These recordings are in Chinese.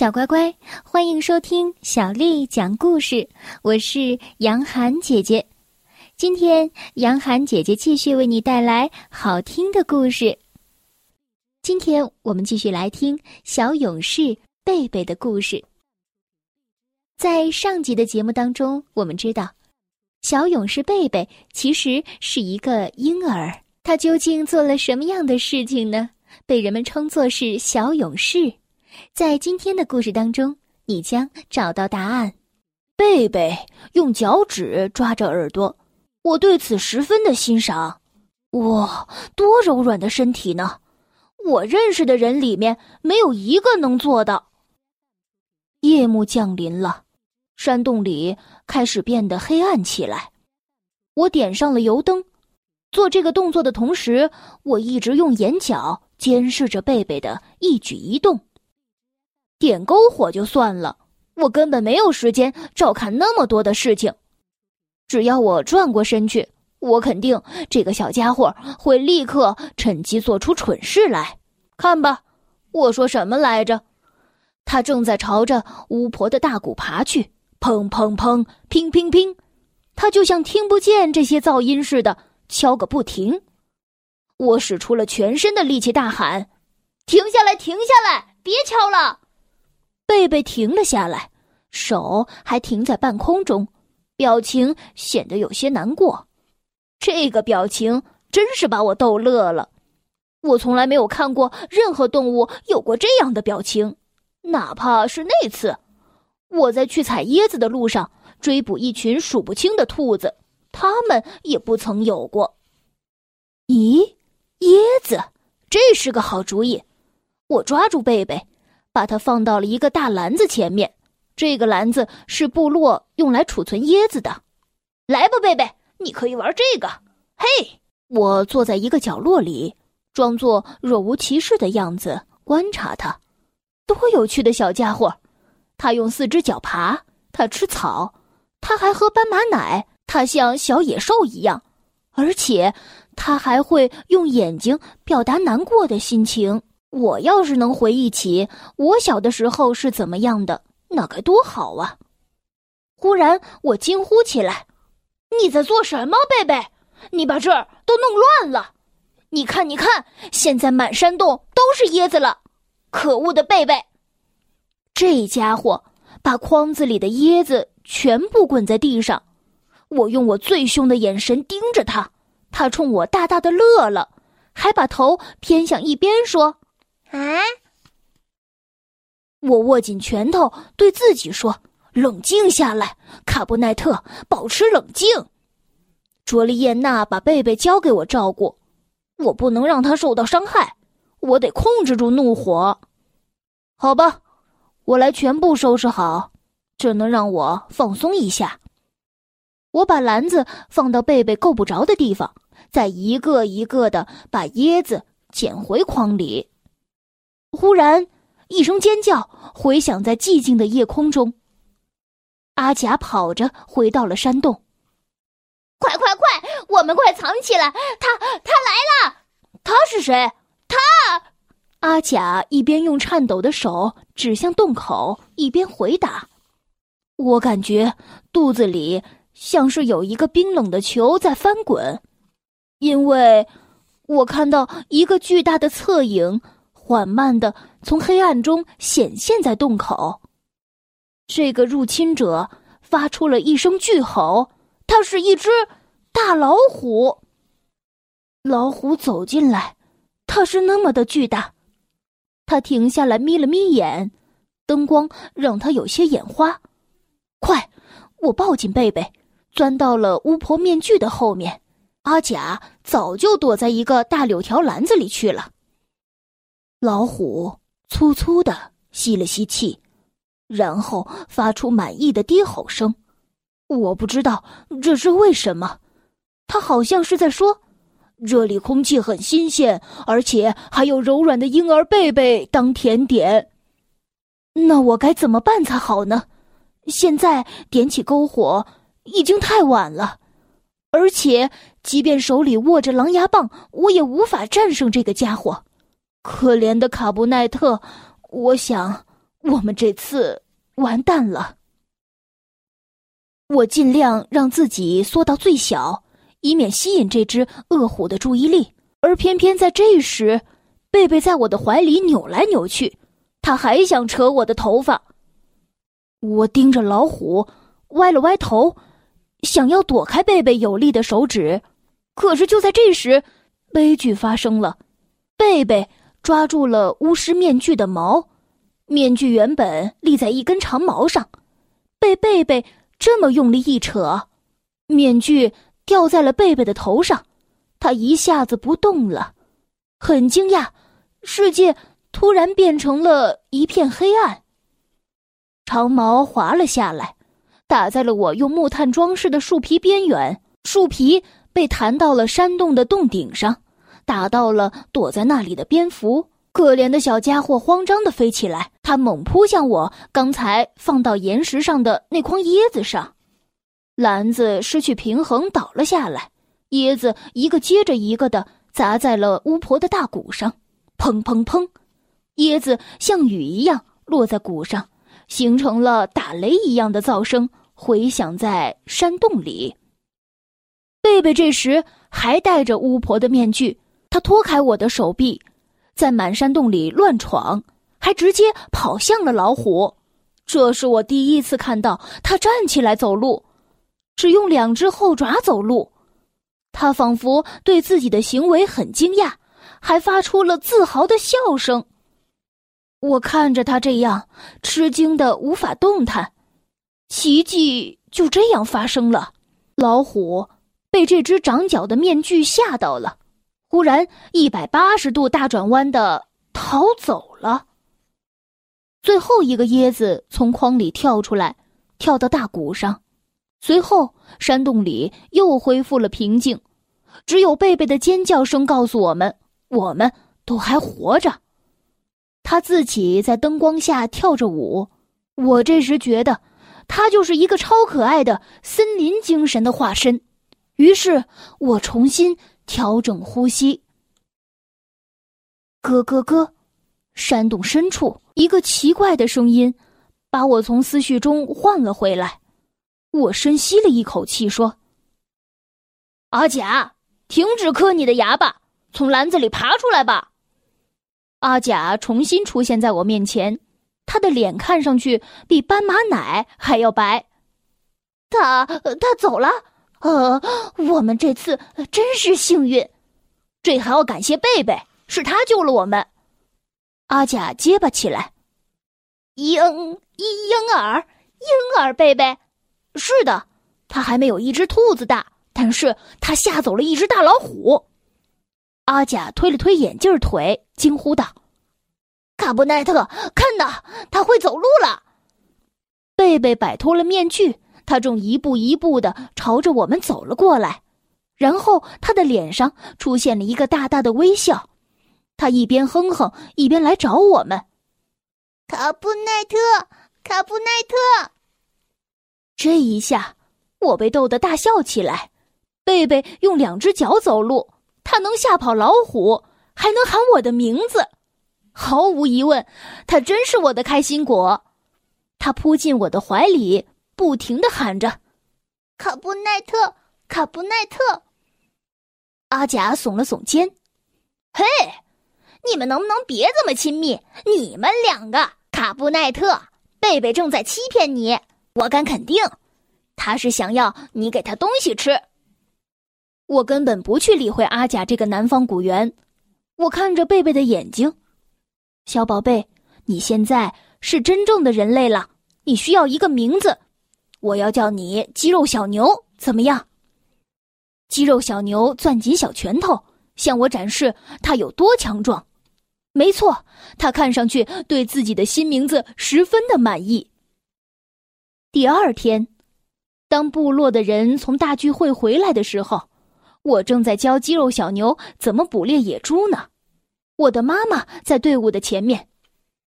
小乖乖，欢迎收听小丽讲故事。我是杨涵姐姐，今天杨涵姐姐继续为你带来好听的故事。今天我们继续来听小勇士贝贝的故事。在上集的节目当中，我们知道，小勇士贝贝其实是一个婴儿。他究竟做了什么样的事情呢？被人们称作是小勇士。在今天的故事当中，你将找到答案。贝贝用脚趾抓着耳朵，我对此十分的欣赏。哇，多柔软的身体呢！我认识的人里面没有一个能做到。夜幕降临了，山洞里开始变得黑暗起来。我点上了油灯，做这个动作的同时，我一直用眼角监视着贝贝的一举一动。点篝火就算了，我根本没有时间照看那么多的事情。只要我转过身去，我肯定这个小家伙会立刻趁机做出蠢事来。看吧，我说什么来着？他正在朝着巫婆的大鼓爬去，砰砰砰，乒乒乒，他就像听不见这些噪音似的敲个不停。我使出了全身的力气，大喊：“停下来，停下来，别敲了！”贝贝停了下来，手还停在半空中，表情显得有些难过。这个表情真是把我逗乐了。我从来没有看过任何动物有过这样的表情，哪怕是那次我在去采椰子的路上追捕一群数不清的兔子，它们也不曾有过。咦，椰子，这是个好主意！我抓住贝贝。把它放到了一个大篮子前面，这个篮子是部落用来储存椰子的。来吧，贝贝，你可以玩这个。嘿，我坐在一个角落里，装作若无其事的样子观察它。多有趣的小家伙！它用四只脚爬，它吃草，它还喝斑马奶，它像小野兽一样，而且它还会用眼睛表达难过的心情。我要是能回忆起我小的时候是怎么样的，那该多好啊！忽然，我惊呼起来：“你在做什么，贝贝？你把这儿都弄乱了！你看，你看，现在满山洞都是椰子了！可恶的贝贝！这家伙把筐子里的椰子全部滚在地上。我用我最凶的眼神盯着他，他冲我大大的乐了，还把头偏向一边说。”啊！我握紧拳头，对自己说：“冷静下来，卡布奈特，保持冷静。”卓丽叶娜把贝贝交给我照顾，我不能让他受到伤害，我得控制住怒火。好吧，我来全部收拾好，这能让我放松一下。我把篮子放到贝贝够不着的地方，再一个一个的把椰子捡回筐里。忽然，一声尖叫回响在寂静的夜空中。阿甲跑着回到了山洞。快快快，我们快藏起来！他他来了！他是谁？他……阿甲一边用颤抖的手指向洞口，一边回答。我感觉肚子里像是有一个冰冷的球在翻滚，因为我看到一个巨大的侧影。缓慢的从黑暗中显现在洞口，这个入侵者发出了一声巨吼，它是一只大老虎。老虎走进来，它是那么的巨大，它停下来眯了眯眼，灯光让它有些眼花。快，我抱紧贝贝，钻到了巫婆面具的后面。阿甲早就躲在一个大柳条篮子里去了。老虎粗粗的吸了吸气，然后发出满意的低吼声。我不知道这是为什么，它好像是在说：“这里空气很新鲜，而且还有柔软的婴儿贝贝当甜点。”那我该怎么办才好呢？现在点起篝火已经太晚了，而且即便手里握着狼牙棒，我也无法战胜这个家伙。可怜的卡布奈特，我想，我们这次完蛋了。我尽量让自己缩到最小，以免吸引这只恶虎的注意力。而偏偏在这时，贝贝在我的怀里扭来扭去，他还想扯我的头发。我盯着老虎，歪了歪头，想要躲开贝贝有力的手指。可是就在这时，悲剧发生了，贝贝抓住了巫师面具的毛。面具原本立在一根长毛上，被贝贝这么用力一扯，面具掉在了贝贝的头上，他一下子不动了，很惊讶，世界突然变成了一片黑暗。长毛滑了下来，打在了我用木炭装饰的树皮边缘，树皮被弹到了山洞的洞顶上，打到了躲在那里的蝙蝠。可怜的小家伙慌张的飞起来，它猛扑向我刚才放到岩石上的那筐椰子上，篮子失去平衡倒了下来，椰子一个接着一个的砸在了巫婆的大鼓上，砰砰砰，椰子像雨一样落在鼓上，形成了打雷一样的噪声，回响在山洞里。贝贝这时还戴着巫婆的面具，他脱开我的手臂。在满山洞里乱闯，还直接跑向了老虎。这是我第一次看到他站起来走路，只用两只后爪走路。他仿佛对自己的行为很惊讶，还发出了自豪的笑声。我看着他这样，吃惊的无法动弹。奇迹就这样发生了，老虎被这只长角的面具吓到了。忽然，一百八十度大转弯的逃走了。最后一个椰子从筐里跳出来，跳到大鼓上。随后，山洞里又恢复了平静，只有贝贝的尖叫声告诉我们，我们都还活着。他自己在灯光下跳着舞。我这时觉得，他就是一个超可爱的森林精神的化身。于是我重新。调整呼吸。咯咯咯，山洞深处一个奇怪的声音，把我从思绪中唤了回来。我深吸了一口气，说：“阿甲，停止磕你的牙吧，从篮子里爬出来吧。”阿甲重新出现在我面前，他的脸看上去比斑马奶还要白。他他走了。呃，我们这次真是幸运，这还要感谢贝贝，是他救了我们。阿甲结巴起来：“婴婴婴儿，婴儿贝贝，是的，他还没有一只兔子大，但是他吓走了一只大老虎。”阿甲推了推眼镜腿，惊呼道：“卡布奈特，看呐，他会走路了！”贝贝摆脱了面具。他正一步一步的朝着我们走了过来，然后他的脸上出现了一个大大的微笑。他一边哼哼，一边来找我们。卡布奈特，卡布奈特！这一下，我被逗得大笑起来。贝贝用两只脚走路，他能吓跑老虎，还能喊我的名字。毫无疑问，他真是我的开心果。他扑进我的怀里。不停的喊着：“卡布奈特，卡布奈特。”阿甲耸了耸肩：“嘿，你们能不能别这么亲密？你们两个，卡布奈特，贝贝正在欺骗你。我敢肯定，他是想要你给他东西吃。”我根本不去理会阿甲这个南方古猿，我看着贝贝的眼睛：“小宝贝，你现在是真正的人类了，你需要一个名字。”我要叫你肌肉小牛，怎么样？肌肉小牛攥紧小拳头，向我展示他有多强壮。没错，他看上去对自己的新名字十分的满意。第二天，当部落的人从大聚会回来的时候，我正在教肌肉小牛怎么捕猎野猪呢。我的妈妈在队伍的前面。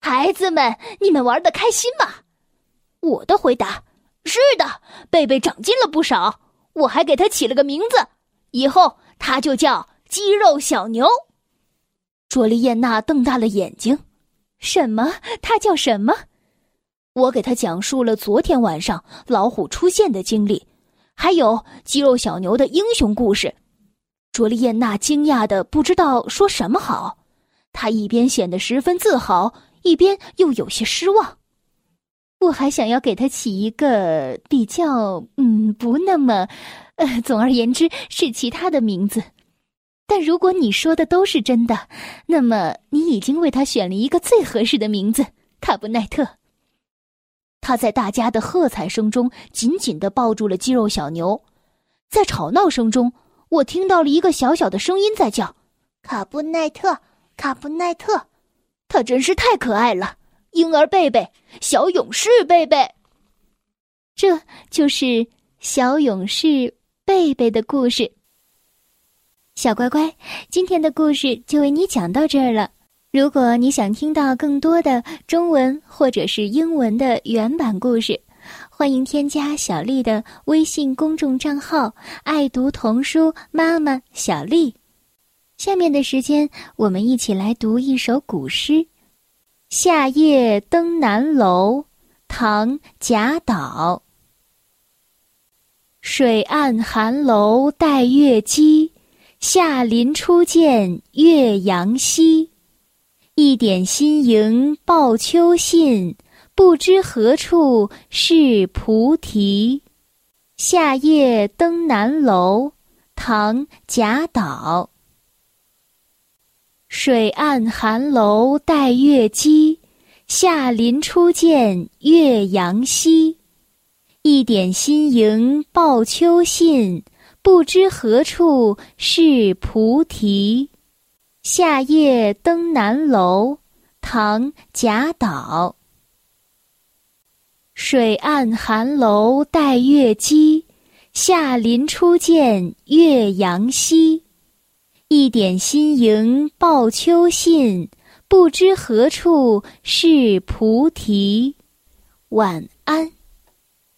孩子们，你们玩的开心吗？我的回答。是的，贝贝长进了不少。我还给他起了个名字，以后他就叫肌肉小牛。卓丽叶娜瞪大了眼睛：“什么？他叫什么？”我给他讲述了昨天晚上老虎出现的经历，还有肌肉小牛的英雄故事。卓丽艳娜惊讶的不知道说什么好，她一边显得十分自豪，一边又有些失望。我还想要给他起一个比较，嗯，不那么，呃，总而言之是其他的名字。但如果你说的都是真的，那么你已经为他选了一个最合适的名字——卡布奈特。他在大家的喝彩声中紧紧的抱住了肌肉小牛，在吵闹声中。我听到了一个小小的声音在叫：“卡布奈特，卡布奈特，他真是太可爱了！婴儿贝贝，小勇士贝贝。”这就是小勇士贝贝的故事。小乖乖，今天的故事就为你讲到这儿了。如果你想听到更多的中文或者是英文的原版故事，欢迎添加小丽的微信公众账号“爱读童书妈妈小丽”。下面的时间，我们一起来读一首古诗《夏夜登南楼》，唐·贾岛。水岸寒楼带月姬，夏林初见岳阳西。一点新萤报秋信。不知何处是菩提，夏夜登南楼。唐·贾岛。水岸寒楼带月姬，夏林初见岳阳西。一点新萤报秋信，不知何处是菩提。夏夜登南楼。唐·贾岛。水岸寒楼带月姬，夏林初见岳阳西。一点新萤报秋信，不知何处是菩提。晚安。